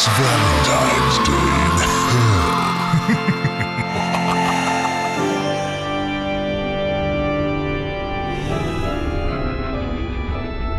It's Valentine's Day in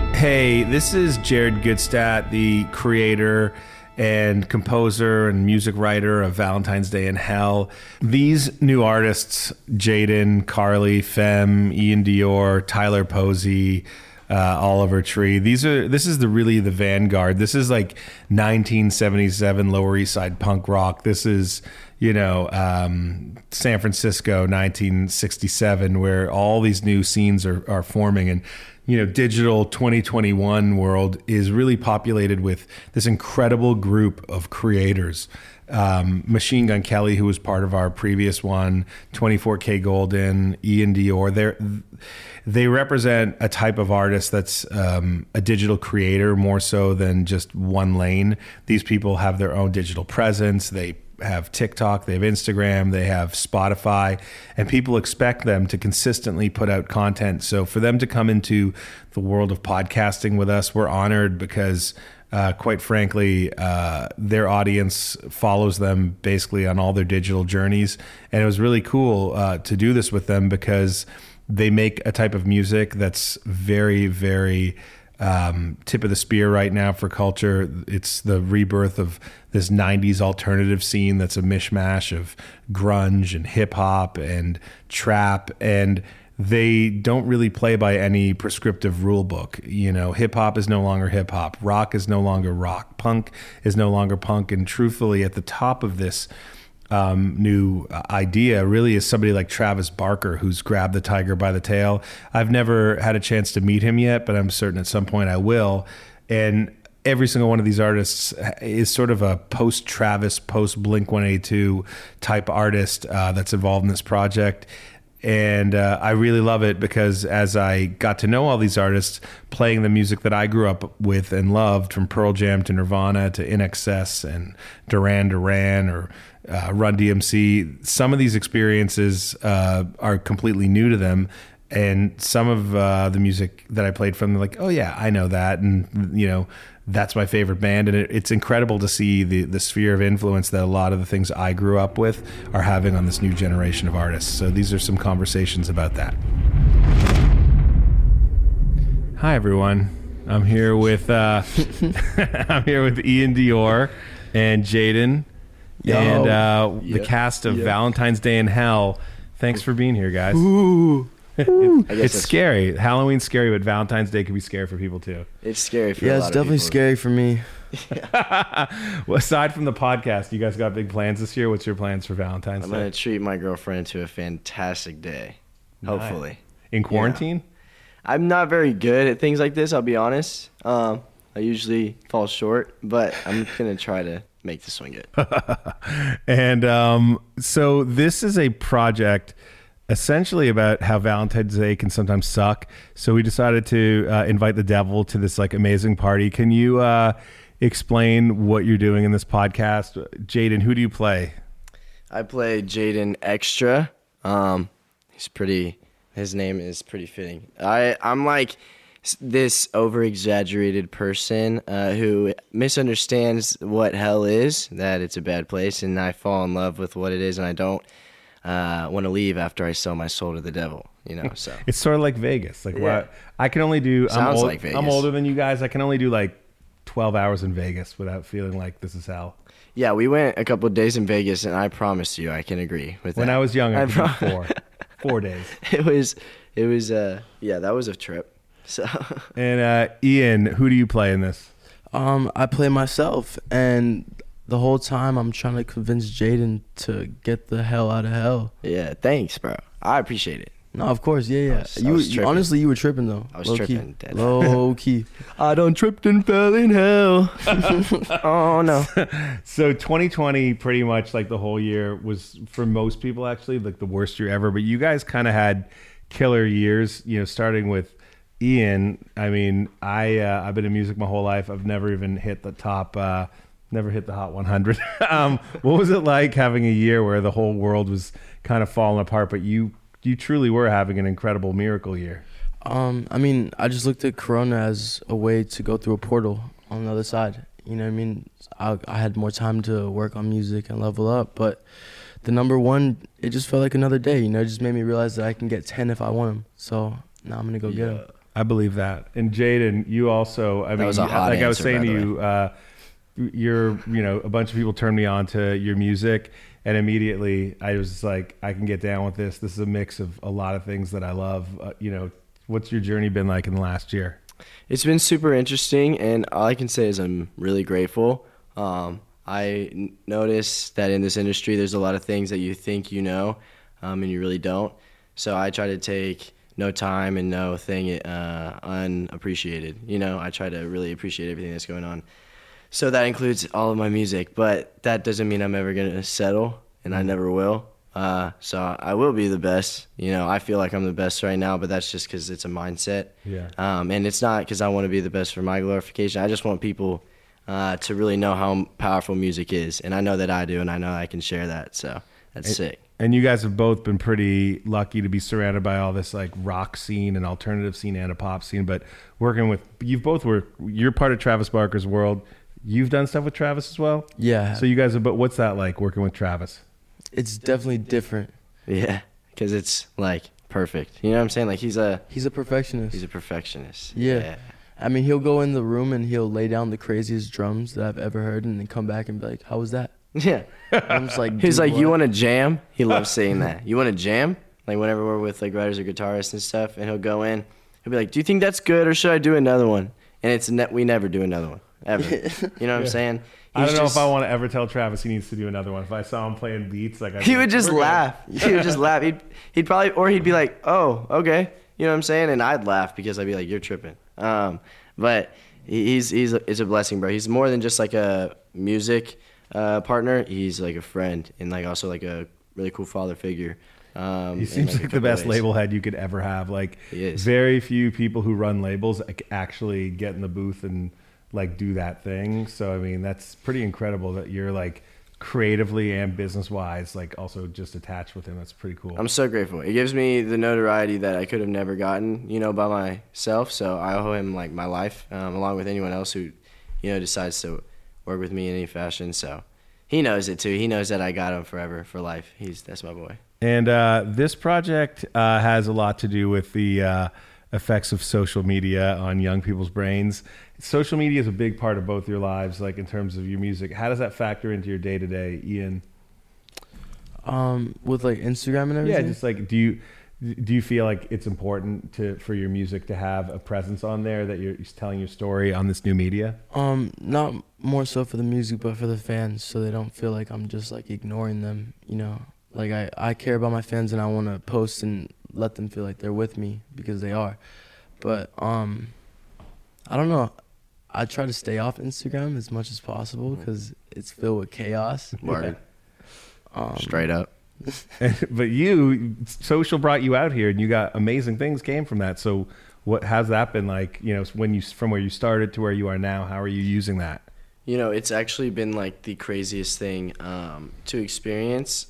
hell. Hey, this is Jared Gutstadt, the creator and composer and music writer of Valentine's Day in Hell. These new artists, Jaden, Carly, Fem, Ian Dior, Tyler Posey, uh, Oliver Tree. These are this is the really the vanguard. This is like 1977 Lower East Side punk rock. This is you know um, San Francisco 1967, where all these new scenes are are forming and you know, digital 2021 world is really populated with this incredible group of creators. Um, Machine Gun Kelly, who was part of our previous one, 24kGoldn, Ian Dior, they they represent a type of artist that's um, a digital creator more so than just one lane. These people have their own digital presence. They have TikTok, they have Instagram, they have Spotify, and people expect them to consistently put out content. So for them to come into the world of podcasting with us, we're honored because. Uh, quite frankly, uh, their audience follows them basically on all their digital journeys. And it was really cool uh, to do this with them because they make a type of music that's very, very um, tip of the spear right now for culture. It's the rebirth of this 90s alternative scene that's a mishmash of grunge and hip hop and trap. And they don't really play by any prescriptive rule book. You know, hip hop is no longer hip hop, rock is no longer rock, punk is no longer punk. And truthfully, at the top of this, um, new idea really is somebody like Travis Barker, who's grabbed the tiger by the tail. I've never had a chance to meet him yet, but I'm certain at some point I will. And every single one of these artists is sort of a post Travis, post Blink 182 type artist uh, that's involved in this project. And uh, I really love it because as I got to know all these artists, playing the music that I grew up with and loved, from Pearl Jam to Nirvana to INXS and Duran Duran or uh, Run DMC, some of these experiences uh, are completely new to them. And some of uh, the music that I played from, they're like, oh, yeah, I know that. And, you know, that's my favorite band. And it, it's incredible to see the, the sphere of influence that a lot of the things I grew up with are having on this new generation of artists. So these are some conversations about that. Hi, everyone. I'm here with uh, I'm here with Ian Dior and Jaden and uh, the cast of. Valentine's Day in Hell. Thanks for being here, guys. Ooh. I guess It's that's- scary. Halloween's scary, but Valentine's Day can be scary for people too. It's scary for a Yeah, lot it's of definitely people. scary for me. Well, aside from the podcast, you guys got big plans this year. What's your plans for Valentine's Day? I'm gonna treat my girlfriend to a fantastic day. Hopefully, In quarantine? I'm not very good at things like this. I'll be honest. Um, I usually fall short, but I'm gonna try to make this one good. And um, so this is a project essentially about how Valentine's Day can sometimes suck. So we decided to uh, invite the devil to this like amazing party. Can you uh, explain what you're doing in this podcast? Jaden, who do you play? I play Jaden Extra. Um, he's pretty. His name is pretty fitting. I I'm like this over exaggerated person uh, who misunderstands what hell is. That it's a bad place, and I fall in love with what it is, and I don't uh, want to leave after I sell my soul to the devil. You know, so It's sort of like Vegas. Like Yeah. what I can only do. I'm, Sounds old, like Vegas. I'm older than you guys. I can only do like 12 hours in Vegas without feeling like this is hell. yeah, we went a couple of days in Vegas, and I promise you, I can agree with it. When that. I was young, I I could pro- four, four days. it was it was uh yeah, that was a trip. So And uh, Ian, who do you play in this? Um, I play myself, and the whole time I'm trying to convince Jaden to get the hell out of hell. Yeah, thanks, bro. I appreciate it. No, of course, yeah, yeah. was- you, you- honestly, you were tripping though. I was Low tripping, Key. Low key. I done tripped and fell in hell. oh no. So 2020, pretty much like the whole year was for most people actually like the worst year ever. But you guys kind of had killer years. You know, starting with Ian. I mean, I uh, I've been in music my whole life. I've never even hit the top. Uh, never hit the hot 100. um, what was it like having a year where the whole world was kind of falling apart, but you you truly were having an incredible miracle year? Um, I mean, I just looked at Corona as a way to go through a portal on the other side. You know what I mean? I, I had more time to work on music and level up, but the number one, it just felt like another day. You know, it just made me realize that I can get 10 if I want them. So now I'm going to go get them. I believe that. And Jaden, you also, I mean, was a hot like I was saying to you, uh, you're, you know, a bunch of people turned me on to your music, and immediately I was like, I can get down with this. This is a mix of a lot of things that I love. Uh, you know, what's your journey been like in the last year? It's been super interesting, and all I can say is I'm really grateful. Um, I notice that in this industry, there's a lot of things that you think you know, um, and you really don't. So I try to take no time and no thing uh, unappreciated. You know, I try to really appreciate everything that's going on. So that includes all of my music, but that doesn't mean I'm ever gonna settle, and I never will. Uh, so I will be the best. You know, I feel like I'm the best right now, but that's just because it's a mindset. Yeah. Um, and it's not because I want to be the best for my glorification. I just want people uh, to really know how powerful music is, and I know that I do, and I know I can share that. So that's sick. And you guys have both been pretty lucky to be surrounded by all this like rock scene and alternative scene and a pop scene. But working with you've both were you're part of Travis Barker's world. You've done stuff with Travis as well. Yeah. So you guys have. But what's that like working with Travis? it's definitely different. Yeah, because it's like perfect. You know what I'm saying? Like he's a He's a perfectionist. he's a perfectionist. Yeah. I mean, he'll go in the room and he'll lay down the craziest drums that I've ever heard and then come back and be like, how was that? Yeah. I'm just like, He's "Dude, like, you want to jam? He loves saying that. You want to jam? Like whenever we're with like writers or guitarists and stuff, and he'll go in, he'll be like, "Do you think that's good, or should I do another one?" And it's ne- we never do another one ever. You know what I'm saying? I don't know just- if I want to ever tell Travis he needs to do another one. If I saw him playing beats, like I'd He would like, just laugh. He would just laugh. He'd he'd probably or he'd be like, "Oh, okay," you know what I'm saying? And I'd laugh because I'd be like, "You're tripping." Um, but he's he's it's a blessing, bro. He's more than just like a music uh, partner. He's like a friend and like also like a really cool father figure. Um, He seems a like the best ways. label head you could ever have. Like very few people who run labels like, actually get in the booth and like do that thing. So I mean, that's pretty incredible that you're like creatively and business wise, like also just attached with him. That's pretty cool. I'm so grateful. It gives me the notoriety that I could have never gotten, you know, by myself. So I owe him like my life, um, along with anyone else who, you know, decides to work with me in any fashion. So he knows it too. He knows that I got him forever for life. He's that's my boy. And uh, this project uh, has a lot to do with the uh, effects of social media on young people's brains. Social media is a big part of both your lives, like in terms of your music. How does that factor into your day to day, Ian? Um, with like Instagram and everything. Yeah, just like do you do you feel like it's important to for your music to have a presence on there that you're telling your story on this new media? Um, not more so for the music, but for the fans, so they don't feel like I'm just like ignoring them. You know, like I I care about my fans and I want to post and let them feel like they're with me because they are. But um, I don't know. I try to stay off Instagram as much as possible because it's filled with chaos. Word. Um, Straight up. but you social brought you out here and you got amazing things came from that. So what has that been like, you know, when you from where you started to where you are now, how are you using that? You know, it's actually been like the craziest thing um, to experience,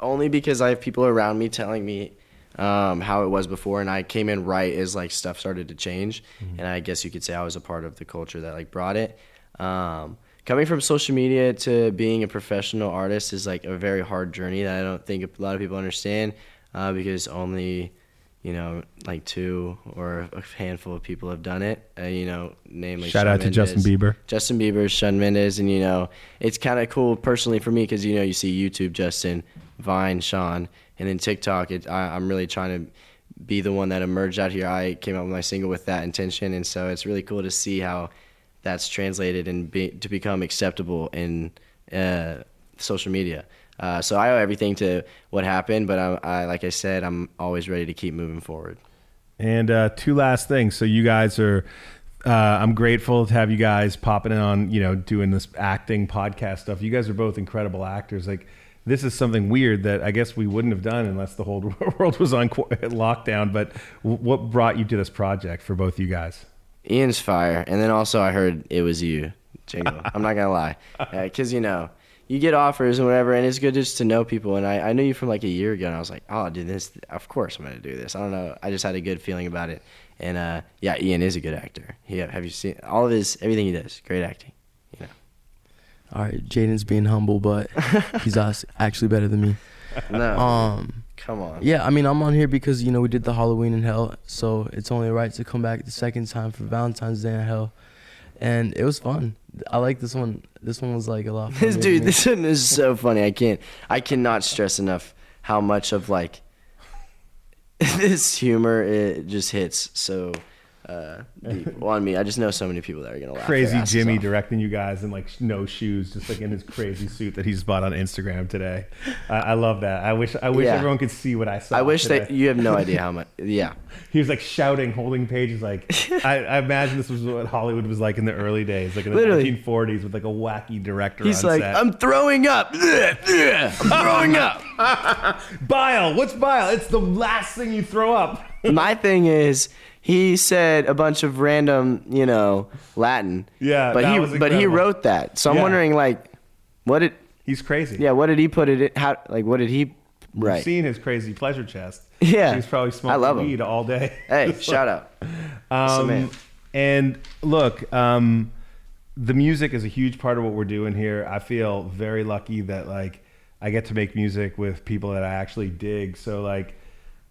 only because I have people around me telling me um, how it was before, and I came in right as like stuff started to change, and I guess you could say I was a part of the culture that like brought it. Um, coming from social media to being a professional artist is like a very hard journey that I don't think a lot of people understand, uh, because only you know, like two or a handful of people have done it. Uh, you know, namely Shout Shawn out to Justin Bieber. Justin Bieber, Shawn Mendes, and you know, it's kind of cool personally for me because you know you see YouTube Justin, Vine Shawn, and then TikTok. It, I, I'm really trying to be the one that emerged out here. I came out with my single with that intention, and so it's really cool to see how that's translated and be, to become acceptable in uh, social media. Uh, so I owe everything to what happened, but I, I, like I said, I'm always ready to keep moving forward. And uh, two last things. So you guys are. Uh, I'm grateful to have you guys popping in on, you know, doing this acting podcast stuff. You guys are both incredible actors. Like, this is something weird that I guess we wouldn't have done unless the whole world was on lockdown. But what brought you to this project for both you guys? Ian's fire, and then also I heard it was you, Jingle. I'm not gonna lie, because you know you get offers and whatever, and it's good just to know people. And I, I knew you from like a year ago, and I was like, oh, dude, this, of course I'm gonna do this. I don't know, I just had a good feeling about it. And uh, yeah, Ian is a good actor. Yeah, have you seen all of his everything he does? Great acting. All right, Jaden's being humble, but he's us- actually better than me. No, Um, come on. yeah, I mean, I'm on here because you know we did the Halloween in Hell, so it's only right to come back the second time for Valentine's Day in Hell, and it was fun. I like this one. This one was like a lot. This dude, this one is so funny. I can't, I cannot stress enough how much of like this humor it just hits so uh, deep on me. I just know so many people that are gonna laugh. Crazy Jimmy off. directing you guys in like no shoes, just like in his crazy suit that he's bought on Instagram today. I, I love that. I wish I wish Yeah. everyone could see what I saw. I wish today. that you have no idea how much. Yeah, He was like shouting, holding pages. Like I, I imagine this was what Hollywood was like in the early days, like in the Literally. 1940s, with like a wacky director. he's on like, set. I'm throwing up. I'm throwing up. bile. What's bile? It's the last thing you throw up. My thing is. He said a bunch of random, you know, Latin. Yeah, but he was but he wrote that. So I'm Yeah. wondering, like, what did He's crazy. yeah, what did he put it? In, how like what did he You've seen his crazy pleasure chest. Yeah. he's probably I smoking love him. weed all day. Hey, shout out. Um, man. and look, um, the music is a huge part of what we're doing here. I feel very lucky that like I get to make music with people that I actually dig. So like,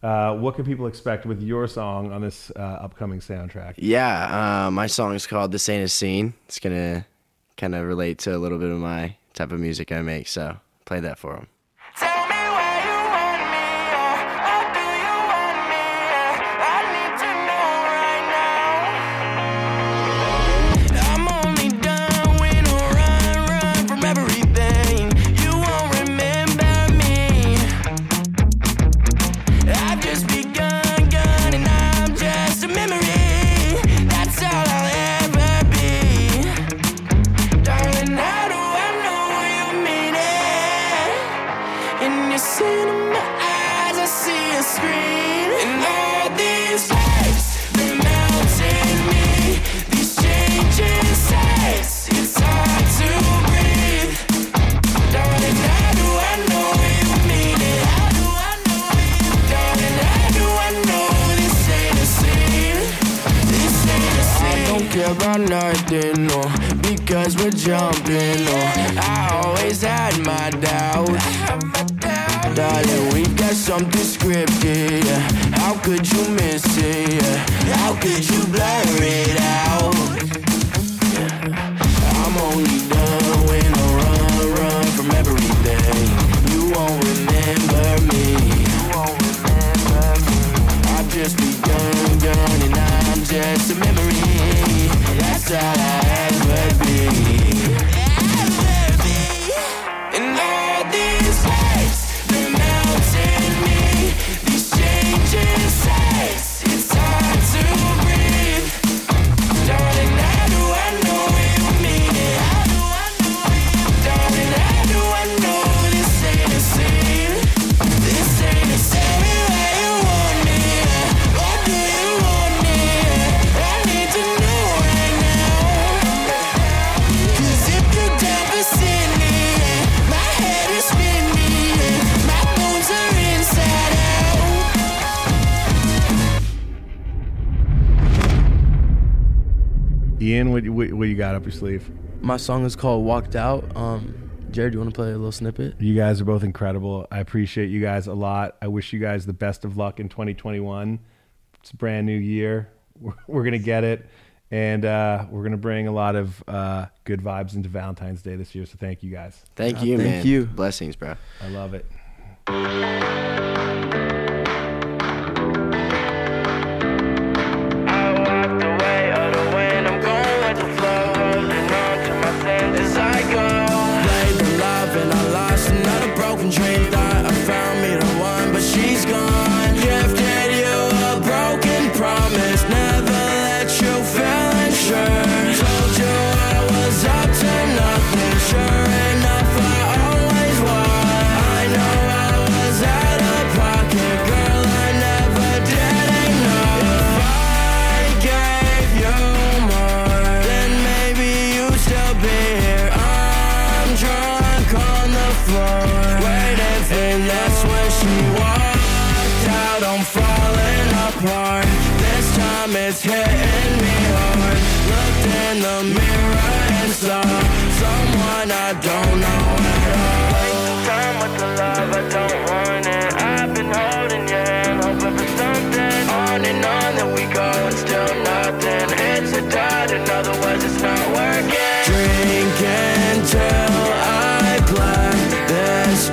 uh, what can people expect with your song on this uh, upcoming soundtrack? Yeah, uh, my song is called "This Ain't a Scene." It's gonna kind of relate to a little bit of my type of music I make. So play that for him. About nothing, no, because we're jumping, no. I always had my doubts. Darling, we got something scripted. yeah. How could you miss it? yeah? How could you blur it out? I'm only done when I run, run from everything. You won't remember me. You won't remember me. I've just begun, gun, and I'm just a memory. I what, what, what you got up your sleeve? My song is called "Walked Out." Um, Jared, do you want to play a little snippet? You guys are both incredible. I appreciate you guys a lot. I wish you guys the best of luck in 2021. It's a brand new year. We're, we're gonna get it, and uh, we're gonna bring a lot of uh, good vibes into Valentine's Day this year. So thank you guys. Thank Uh, you, thank man. you. Blessings, bro. I love it.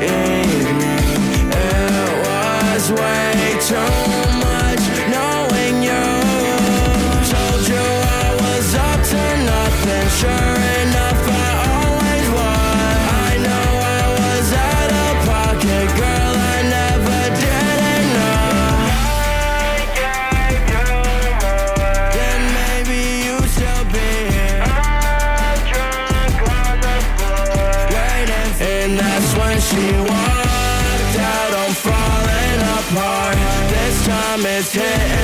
It was way too head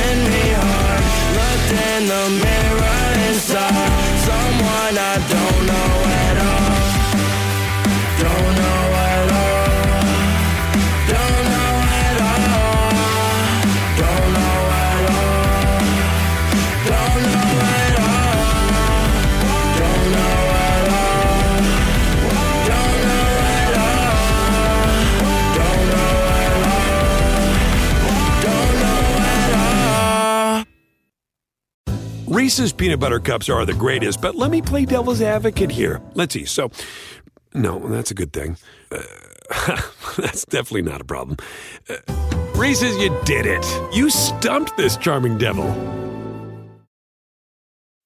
Reese's peanut butter cups are the greatest, but let me play devil's advocate here. Let's see. So, no, that's a good thing. Uh, that's definitely not a problem. Uh, Reese's, you did it. You stumped this charming devil.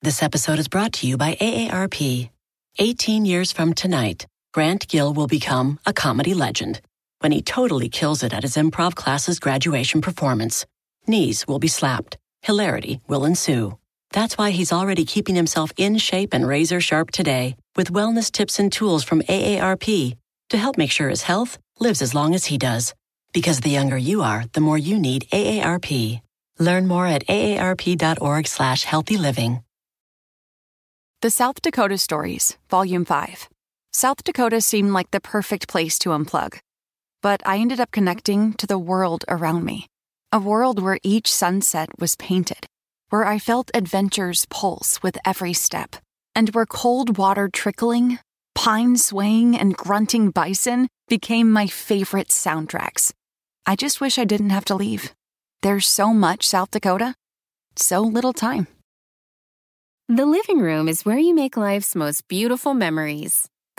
This episode is brought to you by AARP. 18 years from tonight, Grant Gill will become a comedy legend when he totally kills it at his improv class's graduation performance. Knees will be slapped, hilarity will ensue. That's why he's already keeping himself in shape and razor sharp today with wellness tips and tools from AARP to help make sure his health lives as long as he does. Because the younger you are, the more you need AARP. Learn more at aarp.org slash healthy living. The South Dakota Stories, Volume 5. South Dakota seemed like the perfect place to unplug. But I ended up connecting to the world around me. A world where each sunset was painted, where I felt adventure's pulse with every step, and where cold water trickling, pine swaying, and grunting bison became my favorite soundtracks. I just wish I didn't have to leave. There's so much South Dakota, so little time. The living room is where you make life's most beautiful memories.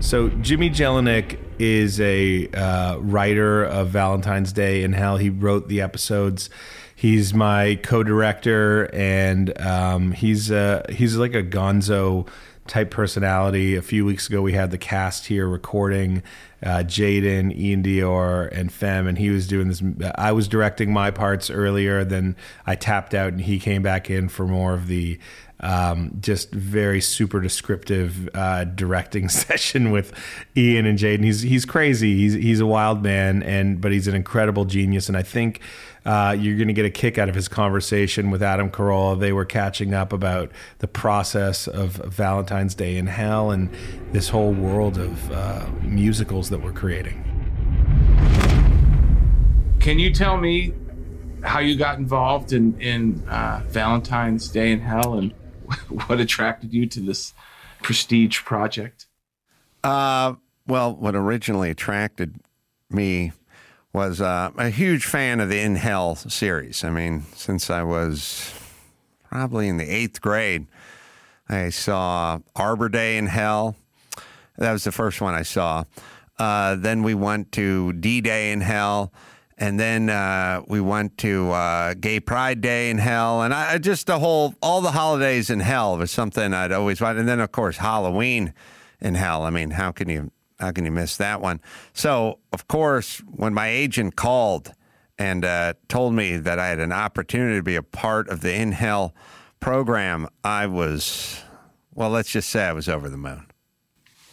So Jimmy Jellinek is a uh, writer of Valentine's Day in Hell. He wrote the episodes. He's my co-director, and um, he's uh, he's like a Gonzo type personality. A few weeks ago, we had the cast here recording uh, Jaden, Ian Dior, and Fem, and he was doing this. I was directing my parts earlier, then I tapped out, and he came back in for more of the um, just very super descriptive uh, directing session with Ian and Jaden. He's he's crazy. He's he's a wild man, and but he's an incredible genius. And I think uh, you're going to get a kick out of his conversation with Adam Carolla. They were catching up about the process of Valentine's Day in Hell and this whole world of uh, musicals that we're creating. Can you tell me how you got involved in in uh, Valentine's Day in Hell and what attracted you to this prestige project? Uh, well, what originally attracted me was uh, a huge fan of the In Hell series. I mean, since I was probably in the eighth grade, I saw Arbor Day in Hell. That was the first one I saw. Uh, then we went to D Day in Hell. And then uh, we went to uh, Gay Pride Day in Hell, and I just the whole all the holidays in Hell was something I'd always wanted. And then of course Halloween in Hell. I mean, how can you how can you miss that one? So of course, when my agent called and uh, told me that I had an opportunity to be a part of the In Hell program, I was, well, let's just say I was over the moon.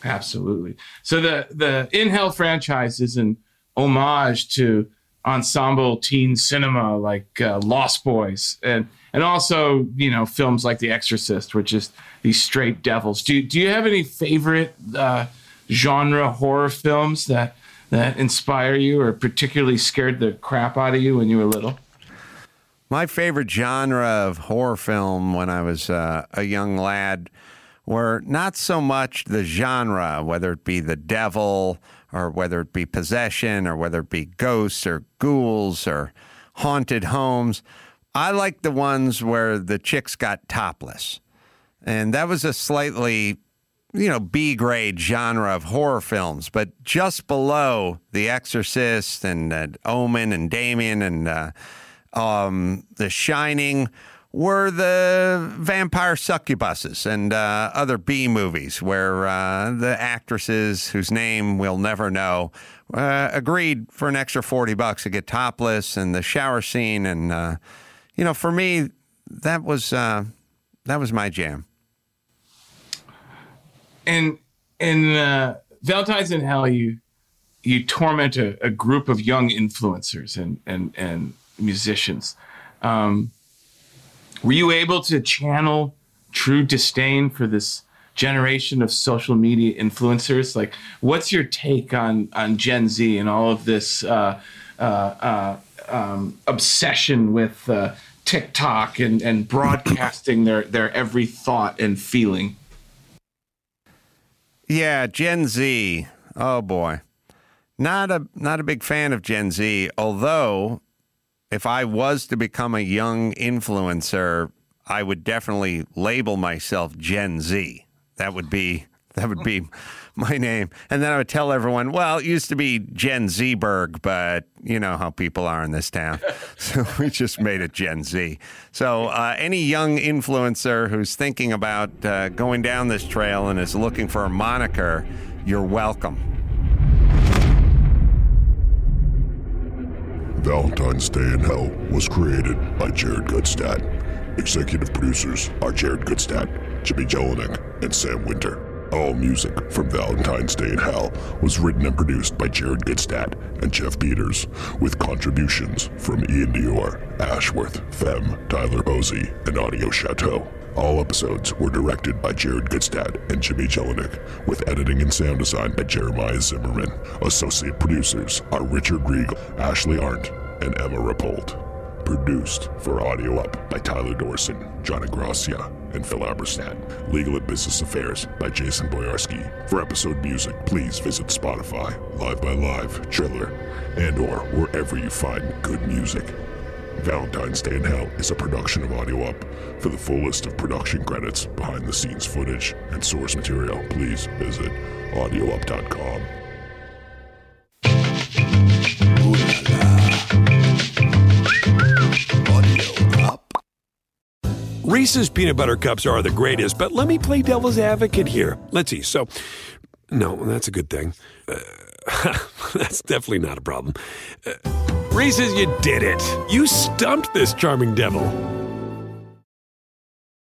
Absolutely. So the the In Hell franchise is an homage to ensemble teen cinema like uh, Lost Boys and and also you know films like The Exorcist, which is these straight devils. Do do you have any favorite uh, genre horror films that that inspire you or particularly scared the crap out of you when you were little? My favorite genre of horror film when I was uh, a young lad were not so much the genre, whether it be the devil or whether it be possession or whether it be ghosts or ghouls or haunted homes. I like the ones where the chicks got topless. And that was a slightly, you know, B grade genre of horror films, but just below The Exorcist and uh, Omen and Damien and uh, um, The Shining were the vampire succubuses and uh, other B movies where uh, the actresses whose name we'll never know uh, agreed for an extra 40 bucks to get topless and the shower scene. And, uh, you know, for me, that was, uh, that was my jam. And in uh, Valentine's in Hell, you you torment a, a group of young influencers and and and musicians. Um, were you able to channel true disdain for this generation of social media influencers? Like, what's your take on on Gen Z and all of this uh, uh, uh, um, obsession with uh, TikTok and and broadcasting their their every thought and feeling? Yeah, Gen Z. Oh boy. Not a not a big fan of Gen Z, although if I was to become a young influencer, I would definitely label myself Gen Z. That would be that would be my name. And then I would tell everyone, well, it used to be Gen Zberg, but you know how people are in this town. So we just made it Gen Z. So uh, any young influencer who's thinking about uh, going down this trail and is looking for a moniker, you're welcome. Valentine's Day in Hell was created by Jared Gutstadt. Executive producers are Jared Gutstadt, Jimmy Jellinek, and Sam Winter. All music from Valentine's Day in Hell was written and produced by Jared Gutstadt and Jeff Peters, with contributions from Ian Dior, Ashworth, Fem, Tyler Posey, and Audio Chateau. All episodes were directed by Jared Gutstadt and Jimmy Jellinek, with editing and sound design by Jeremiah Zimmerman. Associate producers are Richard Riegel, Ashley Arndt, and Emma Rapold. Produced for Audio Up by Tyler Dorson, John Gracia, and Phil Aberstadt. Legal and Business Affairs by Jason Boyarski. For episode music, please visit Spotify, Live by Live, Triller, and or wherever you find good music. Valentine's Day in Hell is a production of Audio Up. For the full list of production credits, behind the scenes footage, and source material, please visit audioup.com. Audio Up Reese's peanut butter cups are the greatest, but let me play devil's advocate here. Let's see. So, no, that's a good thing. Uh, that's definitely not a problem. Uh, Reese's, you did it. You stumped this charming devil.